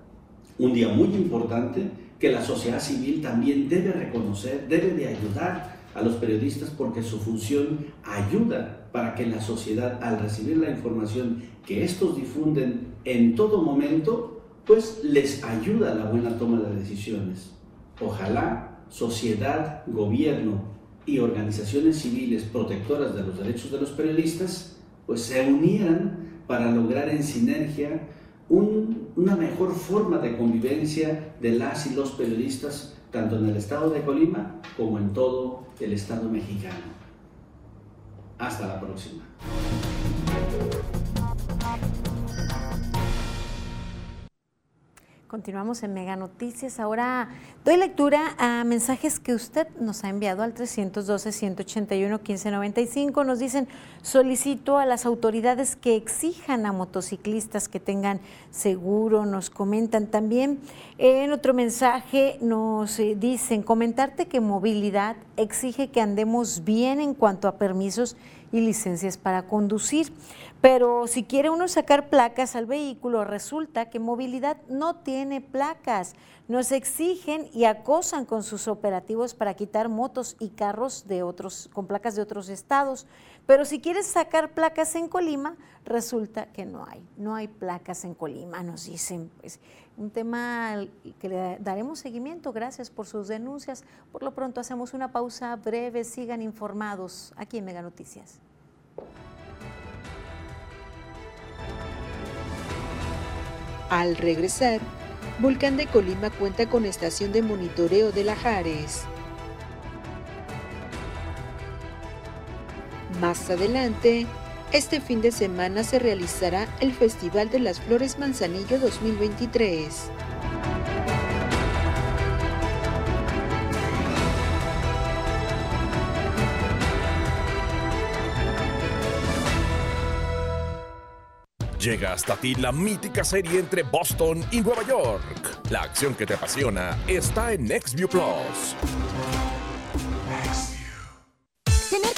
un día muy importante que la sociedad civil también debe reconocer, debe de ayudar a los periodistas porque su función ayuda para que la sociedad, al recibir la información que estos difunden en todo momento, pues les ayuda a la buena toma de decisiones. Ojalá sociedad, gobierno y organizaciones civiles protectoras de los derechos de los periodistas, pues se unieran para lograr en sinergia una mejor forma de convivencia de las y los periodistas, tanto en el estado de Colima como en todo el estado mexicano. Hasta la próxima. Continuamos en Mega Noticias. Ahora doy lectura a mensajes que usted nos ha enviado al 312-181-1595. Nos dicen, solicito a las autoridades que exijan a motociclistas que tengan seguro. Nos comentan también en otro mensaje, nos eh, dicen, comentarte que movilidad exige que andemos bien en cuanto a permisos y licencias para conducir. Pero si quiere uno sacar placas al vehículo, resulta que movilidad no tiene placas. Nos exigen y acosan con sus operativos para quitar motos y carros de otros, con placas de otros estados. Pero si quieres sacar placas en Colima, resulta que no hay. No hay placas en Colima, nos dicen. Pues, un tema que le daremos seguimiento. Gracias por sus denuncias. Por lo pronto hacemos una pausa breve. Sigan informados aquí en Mega Noticias. Al regresar, Volcán de Colima cuenta con estación de monitoreo de Lajares. Más adelante, este fin de semana se realizará el Festival de las Flores Manzanillo 2023. Llega hasta ti la mítica serie entre Boston y Nueva York. La acción que te apasiona está en NextView Plus.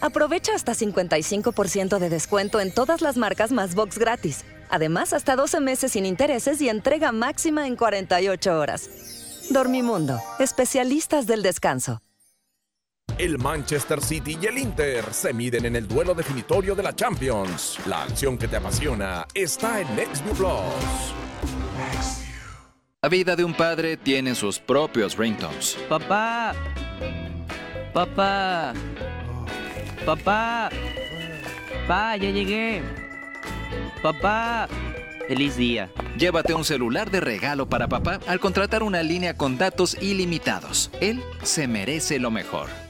aprovecha hasta 55% de descuento en todas las marcas más box gratis. Además, hasta 12 meses sin intereses y entrega máxima en 48 horas. Dormimundo, especialistas del descanso. El Manchester City y el Inter se miden en el duelo definitorio de la Champions. La acción que te apasiona está en NextView Plus. La vida de un padre tiene sus propios ringtones. Papá. Papá. Papá. Papá, ya llegué. Papá. Feliz día. Llévate un celular de regalo para papá al contratar una línea con datos ilimitados. Él se merece lo mejor.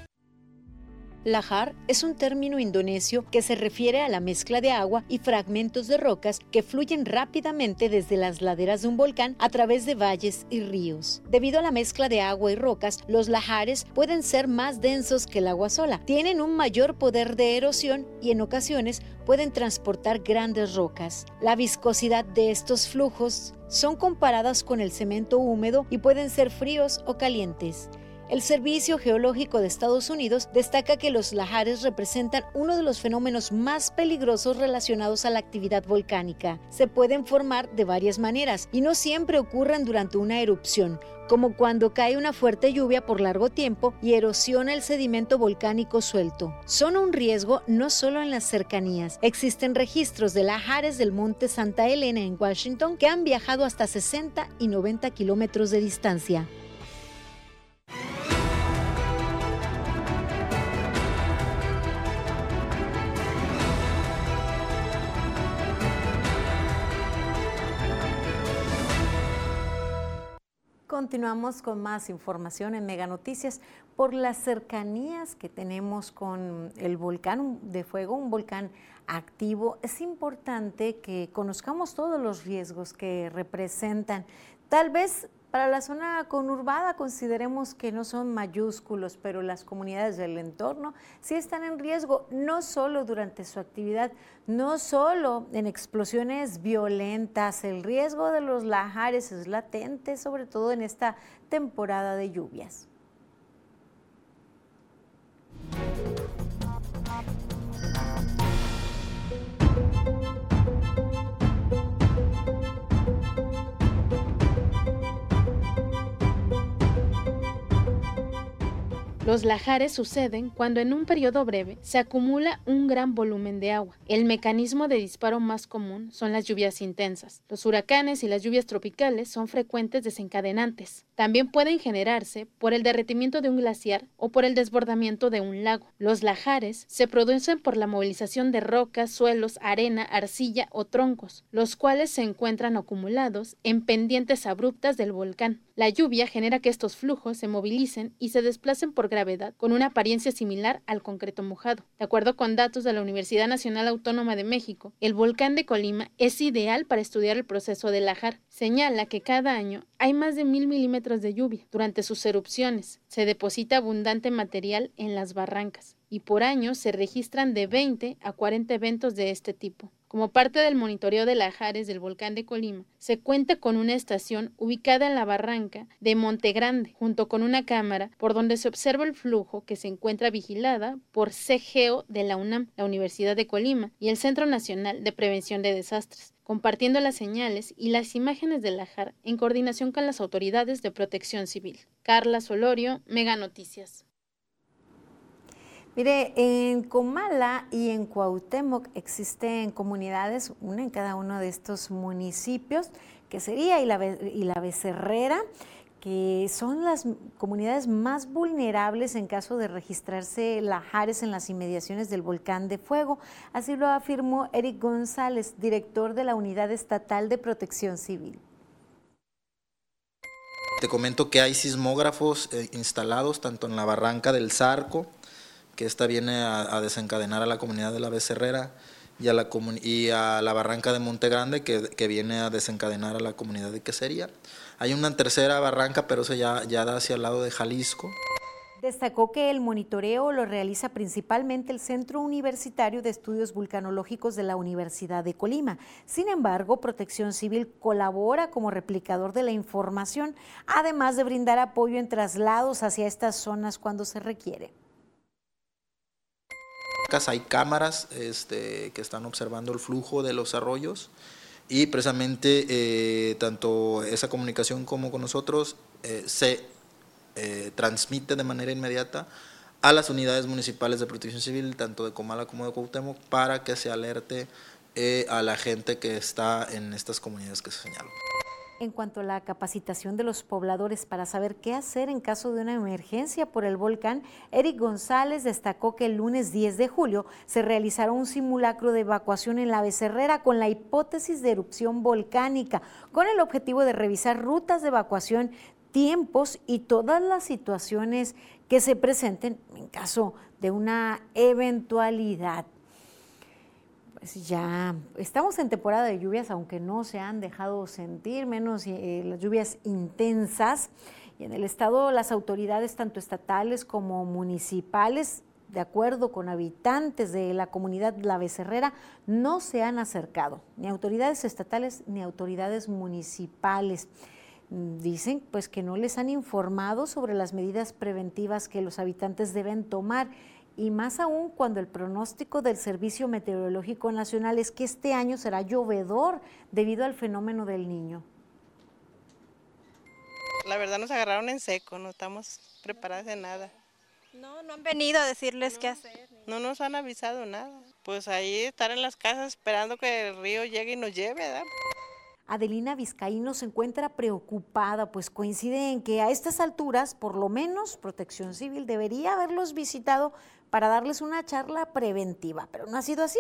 Lahar es un término indonesio que se refiere a la mezcla de agua y fragmentos de rocas que fluyen rápidamente desde las laderas de un volcán a través de valles y ríos. Debido a la mezcla de agua y rocas, los lahares pueden ser más densos que el agua sola, tienen un mayor poder de erosión y en ocasiones pueden transportar grandes rocas. La viscosidad de estos flujos son comparadas con el cemento húmedo y pueden ser fríos o calientes. El Servicio Geológico de Estados Unidos destaca que los lahares representan uno de los fenómenos más peligrosos relacionados a la actividad volcánica. Se pueden formar de varias maneras y no siempre ocurren durante una erupción, como cuando cae una fuerte lluvia por largo tiempo y erosiona el sedimento volcánico suelto. Son un riesgo no solo en las cercanías. Existen registros de lahares del monte Santa Elena en Washington que han viajado hasta 60 y 90 kilómetros de distancia. Continuamos con más información en Mega Noticias por las cercanías que tenemos con el volcán de fuego, un volcán activo, es importante que conozcamos todos los riesgos que representan. Tal vez para la zona conurbada consideremos que no son mayúsculos, pero las comunidades del entorno sí están en riesgo, no solo durante su actividad, no solo en explosiones violentas, el riesgo de los lajares es latente, sobre todo en esta temporada de lluvias. Los lajares suceden cuando en un periodo breve se acumula un gran volumen de agua. El mecanismo de disparo más común son las lluvias intensas. Los huracanes y las lluvias tropicales son frecuentes desencadenantes. También pueden generarse por el derretimiento de un glaciar o por el desbordamiento de un lago. Los lajares se producen por la movilización de rocas, suelos, arena, arcilla o troncos, los cuales se encuentran acumulados en pendientes abruptas del volcán. La lluvia genera que estos flujos se movilicen y se desplacen por gravedad con una apariencia similar al concreto mojado. De acuerdo con datos de la Universidad Nacional Autónoma de México, el volcán de Colima es ideal para estudiar el proceso de lajar. Señala que cada año hay más de mil milímetros de lluvia. Durante sus erupciones se deposita abundante material en las barrancas y por año se registran de 20 a 40 eventos de este tipo. Como parte del monitoreo de lajares del volcán de Colima, se cuenta con una estación ubicada en la barranca de Monte Grande, junto con una cámara por donde se observa el flujo que se encuentra vigilada por CGO de la UNAM, la Universidad de Colima y el Centro Nacional de Prevención de Desastres compartiendo las señales y las imágenes del lajar en coordinación con las autoridades de protección civil. Carla Solorio, Mega Noticias. Mire, en Comala y en Cuauhtémoc existen comunidades, una en cada uno de estos municipios, que sería y la, y la Becerrera, que son las comunidades más vulnerables en caso de registrarse lajares en las inmediaciones del volcán de fuego. Así lo afirmó Eric González, director de la Unidad Estatal de Protección Civil. Te comento que hay sismógrafos eh, instalados tanto en la barranca del Zarco, que esta viene a, desencadenar a la comunidad de la Becerrera y a la, y a la barranca de Monte Grande que, viene a desencadenar a la comunidad de Quesería. Hay una tercera barranca, pero ya, ya da hacia el lado de Jalisco. Destacó que el monitoreo lo realiza principalmente el Centro Universitario de Estudios Vulcanológicos de la Universidad de Colima. Sin embargo, Protección Civil colabora como replicador de la información, además de brindar apoyo en traslados hacia estas zonas cuando se requiere hay cámaras este, que están observando el flujo de los arroyos y precisamente eh, tanto esa comunicación como con nosotros eh, se eh, transmite de manera inmediata a las unidades municipales de protección civil, tanto de Comala como de Cuauhtémoc, para que se alerte a la gente que está en estas comunidades que se señalan en cuanto a la capacitación de los pobladores para saber qué hacer en caso de una emergencia por el volcán, Eric González destacó que el lunes 10 de julio se realizará un simulacro de evacuación en la Becerrera con la hipótesis de erupción volcánica, con el objetivo de revisar rutas de evacuación, tiempos y todas las situaciones que se presenten en caso de una eventualidad. Ya estamos en temporada de lluvias, aunque no se han dejado sentir, menos eh, las lluvias intensas. Y en el estado las autoridades, tanto estatales como municipales, de acuerdo con habitantes de la comunidad La Becerrera, no se han acercado, ni autoridades estatales ni autoridades municipales. Dicen pues que no les han informado sobre las medidas preventivas que los habitantes deben tomar y más aún cuando el pronóstico del Servicio Meteorológico Nacional es que este año será llovedor debido al fenómeno del niño. La verdad nos agarraron en seco, no estamos preparadas de nada. No, no han venido a decirles qué hacer. No nos han avisado nada. Pues ahí estar en las casas esperando que el río llegue y nos lleve, ¿verdad? Adelina Vizcaíno se encuentra preocupada, pues coincide en que a estas alturas, por lo menos, Protección Civil debería haberlos visitado para darles una charla preventiva, pero no ha sido así.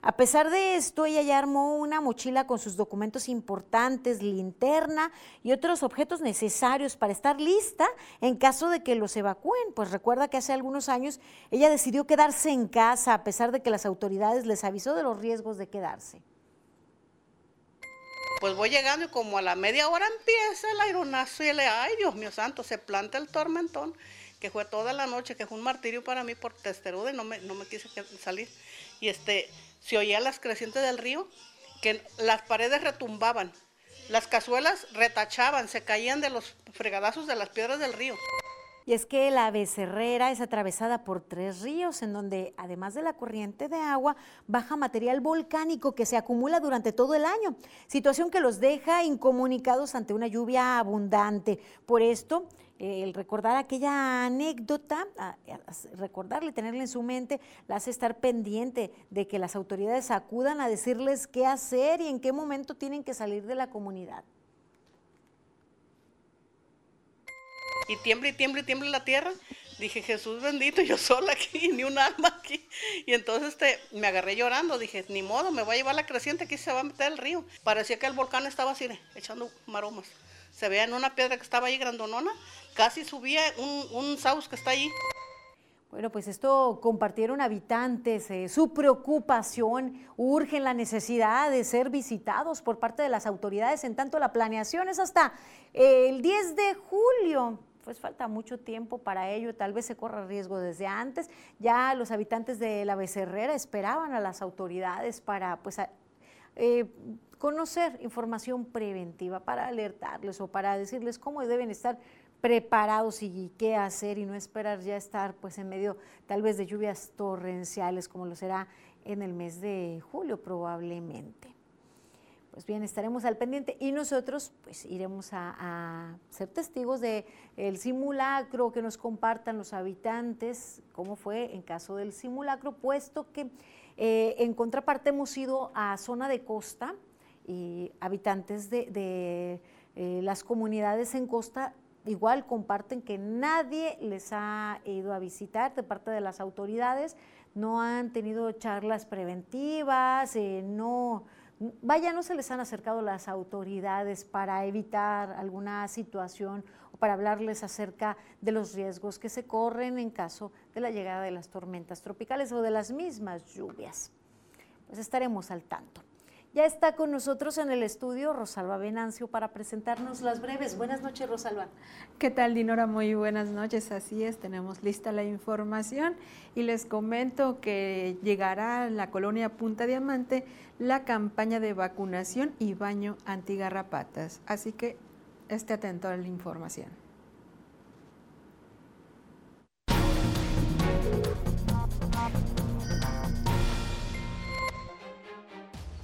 A pesar de esto, ella ya armó una mochila con sus documentos importantes, linterna y otros objetos necesarios para estar lista en caso de que los evacúen. Pues recuerda que hace algunos años ella decidió quedarse en casa a pesar de que las autoridades les avisó de los riesgos de quedarse. Pues voy llegando y como a la media hora empieza el aeronazo y le, ay Dios mío santo, se planta el tormentón, que fue toda la noche, que fue un martirio para mí por testerude, no me, no me quise salir. Y este, se oía las crecientes del río, que las paredes retumbaban, las cazuelas retachaban, se caían de los fregadazos de las piedras del río. Y es que la becerrera es atravesada por tres ríos, en donde además de la corriente de agua, baja material volcánico que se acumula durante todo el año, situación que los deja incomunicados ante una lluvia abundante. Por esto, el recordar aquella anécdota, recordarle, tenerla en su mente, la hace estar pendiente de que las autoridades acudan a decirles qué hacer y en qué momento tienen que salir de la comunidad. Y tiembla y tiembla y tiembla la tierra. Dije, Jesús bendito, yo sola aquí, ni un alma aquí. Y entonces este, me agarré llorando, dije, ni modo, me voy a llevar la creciente, aquí se va a meter el río. Parecía que el volcán estaba así, echando maromas. Se veía una piedra que estaba ahí grandonona, casi subía un, un saus que está ahí. Bueno, pues esto compartieron habitantes, eh, su preocupación, urgen la necesidad de ser visitados por parte de las autoridades, en tanto la planeación es hasta el 10 de julio pues falta mucho tiempo para ello, tal vez se corra riesgo desde antes. Ya los habitantes de la Becerrera esperaban a las autoridades para pues, eh, conocer información preventiva, para alertarles o para decirles cómo deben estar preparados y qué hacer y no esperar ya estar pues en medio tal vez de lluvias torrenciales como lo será en el mes de julio probablemente. Pues bien, estaremos al pendiente y nosotros pues iremos a, ser testigos del el simulacro, que nos compartan los habitantes cómo fue en caso del simulacro, puesto que eh, en contraparte hemos ido a zona de costa y habitantes de, eh, las comunidades en costa igual comparten que nadie les ha ido a visitar de parte de las autoridades, no han tenido charlas preventivas, eh, no vaya, no se les han acercado las autoridades para evitar alguna situación o para hablarles acerca de los riesgos que se corren en caso de la llegada de las tormentas tropicales o de las mismas lluvias. Pues estaremos al tanto. Ya está con nosotros en el estudio Rosalba Venancio para presentarnos las breves. Buenas noches, Rosalba. ¿Qué tal, Dinora? Muy buenas noches. Así es, tenemos lista la información y les comento que llegará a la colonia Punta Diamante la campaña de vacunación y baño antigarrapatas. Así que esté atento a la información.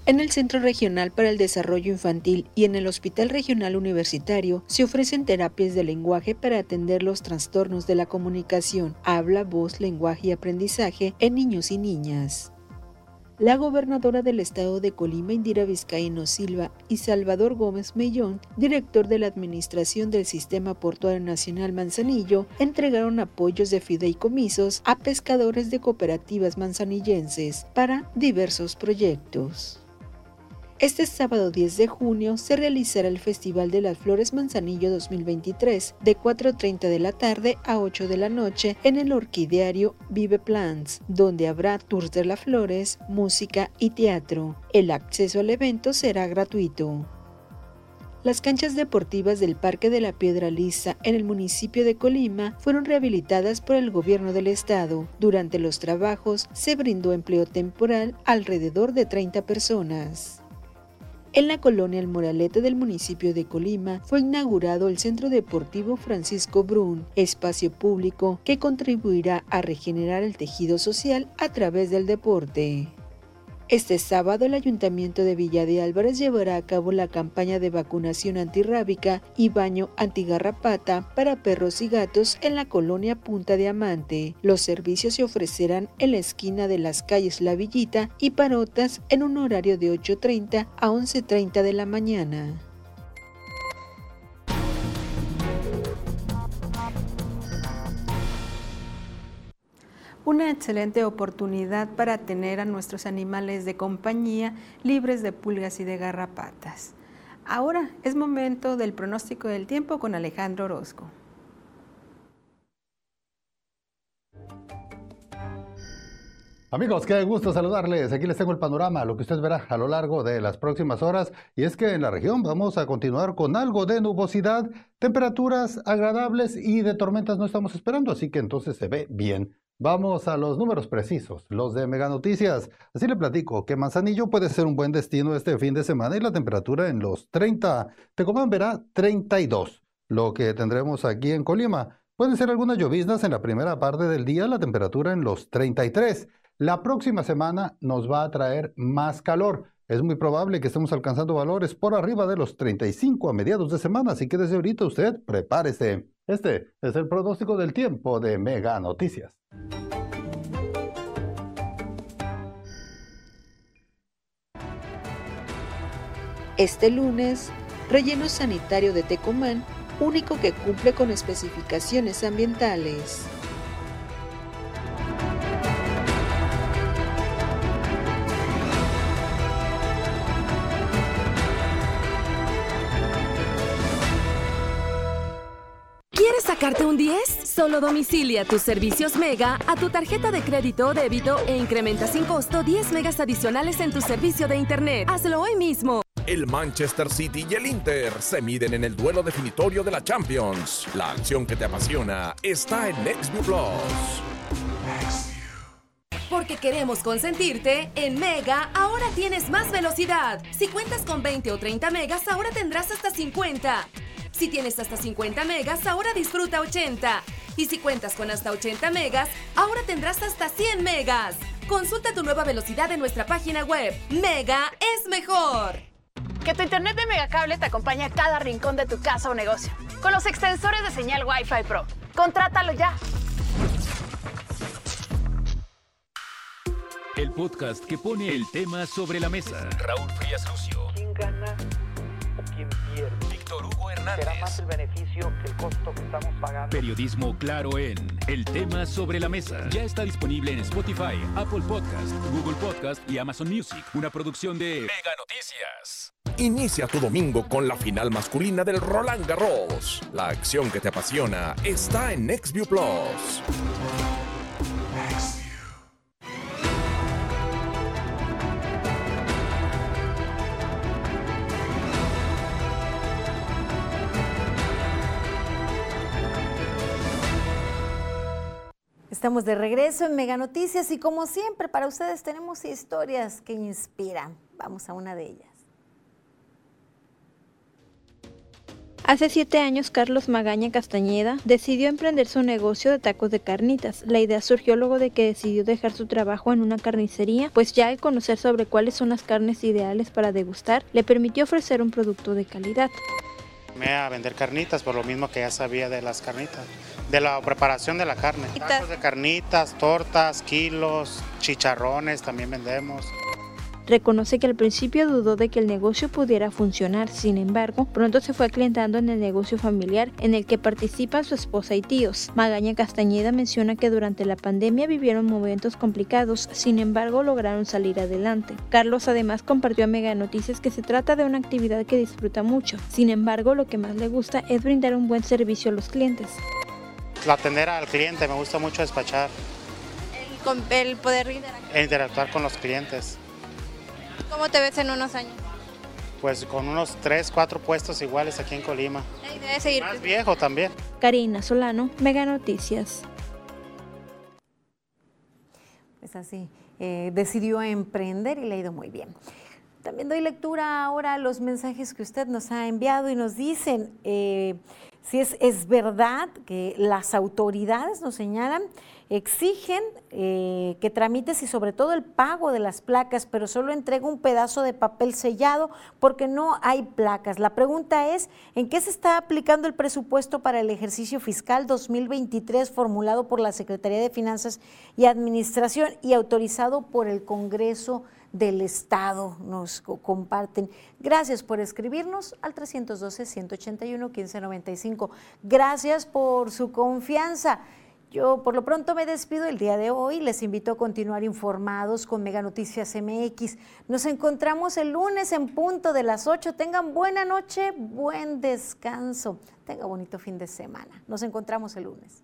En el Centro Regional para el Desarrollo Infantil y en el Hospital Regional Universitario se ofrecen terapias de lenguaje para atender los trastornos de la comunicación, habla, voz, lenguaje y aprendizaje en niños y niñas. La gobernadora del estado de Colima, Indira Vizcaíno Silva, y Salvador Gómez Mellón, director de la Administración del Sistema Portuario Nacional Manzanillo, entregaron apoyos de fideicomisos a pescadores de cooperativas manzanillenses para diversos proyectos. Este sábado 10 de junio se realizará el Festival de las Flores Manzanillo 2023 de 4.30 de la tarde a 8 de la noche en el orquideario Vive Plants, donde habrá tours de las flores, música y teatro. El acceso al evento será gratuito. Las canchas deportivas del Parque de la Piedra Lisa en el municipio de Colima fueron rehabilitadas por el gobierno del estado. Durante los trabajos se brindó empleo temporal alrededor de 30 personas. En la colonia El Moralete del municipio de Colima fue inaugurado el Centro Deportivo Francisco Brun, espacio público que contribuirá a regenerar el tejido social a través del deporte. Este sábado el Ayuntamiento de Villa de Álvarez llevará a cabo la campaña de vacunación antirrábica y baño antigarrapata para perros y gatos en la colonia Punta Diamante. Los servicios se ofrecerán en la esquina de las calles La Villita y Parotas en un horario de 8.30 a 11.30 de la mañana. Una excelente oportunidad para tener a nuestros animales de compañía libres de pulgas y de garrapatas. Ahora es momento del pronóstico del tiempo con Alejandro Orozco. Amigos, qué gusto saludarles. Aquí les tengo el panorama, lo que usted verá a lo largo de las próximas horas. Y es que en la región vamos a continuar con algo de nubosidad, temperaturas agradables y de tormentas no estamos esperando, así que entonces se ve bien. Vamos a los números precisos, los de Mega Noticias. Así le platico que Manzanillo puede ser un buen destino este fin de semana y la temperatura en los 30. Tecomán verá 32. Lo que tendremos aquí en Colima. Pueden ser algunas lloviznas en la primera parte del día, la temperatura en los 33. La próxima semana nos va a traer más calor. Es muy probable que estemos alcanzando valores por arriba de los 35 a mediados de semana, así que desde ahorita usted prepárese. Este es el pronóstico del tiempo de Mega Noticias. Este lunes, relleno sanitario de Tecomán, único que cumple con especificaciones ambientales. Sacarte un 10? Solo domicilia tus servicios Mega a tu tarjeta de crédito o débito e incrementa sin costo 10 megas adicionales en tu servicio de Internet. Hazlo hoy mismo. El Manchester City y el Inter se miden en el duelo definitorio de la Champions. La acción que te apasiona está en NextView Plus. Porque queremos consentirte, en Mega ahora tienes más velocidad. Si cuentas con 20 o 30 megas, ahora tendrás hasta 50. Si tienes hasta 50 megas, ahora disfruta 80. Y si cuentas con hasta 80 megas, ahora tendrás hasta 100 megas. Consulta tu nueva velocidad en nuestra página web. Mega es mejor. Que tu internet de Megacable te acompañe a cada rincón de tu casa o negocio. Con los extensores de señal Wi-Fi Pro. Contrátalo ya. El podcast que pone el tema sobre la mesa. Raúl Frías Lucio. ¿Quién gana? Será más el beneficio que el costo que estamos pagando. Periodismo claro en El tema sobre la mesa. Ya está disponible en Spotify, Apple Podcast, Google Podcast y Amazon Music. Una producción de Mega Noticias. Inicia tu domingo con la final masculina del Roland Garros. La acción que te apasiona está en NextView Plus. Estamos de regreso en Mega Noticias y como siempre para ustedes tenemos historias que inspiran. Vamos a una de ellas. Hace siete años, Carlos Magaña Castañeda decidió emprender su negocio de tacos de carnitas. La idea surgió luego de que decidió dejar su trabajo en una carnicería, pues ya el conocer sobre cuáles son las carnes ideales para degustar le permitió ofrecer un producto de calidad. Me a vender carnitas por lo mismo que ya sabía de las carnitas, de la preparación de la carne. Tacos de carnitas, tortas, kilos, chicharrones también vendemos. Reconoce que al principio dudó de que el negocio pudiera funcionar, sin embargo, pronto se fue aclientando en el negocio familiar en el que participan su esposa y tíos. Magaña Castañeda menciona que durante la pandemia vivieron momentos complicados, sin embargo lograron salir adelante. Carlos además compartió a Mega Noticias que se trata de una actividad que disfruta mucho, sin embargo lo que más le gusta es brindar un buen servicio a los clientes. Atender al cliente, me gusta mucho despachar. El, el poder interactuar. E interactuar con los clientes. ¿Cómo te ves en unos años? Pues con unos 3, 4 puestos iguales aquí en Colima. Y debe seguir. Más viejo también. Karina Solano, Mega Noticias. Pues así, eh, decidió emprender y le ha ido muy bien. También doy lectura ahora a los mensajes que usted nos ha enviado y nos dicen eh, si es, es verdad que las autoridades nos señalan exigen eh, que tramites y sobre todo el pago de las placas, pero solo entrega un pedazo de papel sellado porque no hay placas. La pregunta es, ¿en qué se está aplicando el presupuesto para el ejercicio fiscal 2023 formulado por la Secretaría de Finanzas y Administración y autorizado por el Congreso? del Estado nos comparten. Gracias por escribirnos al 312-181-1595. Gracias por su confianza. Yo por lo pronto me despido el día de hoy. Les invito a continuar informados con Mega Noticias MX. Nos encontramos el lunes en punto de las 8. Tengan buena noche, buen descanso. Tenga bonito fin de semana. Nos encontramos el lunes.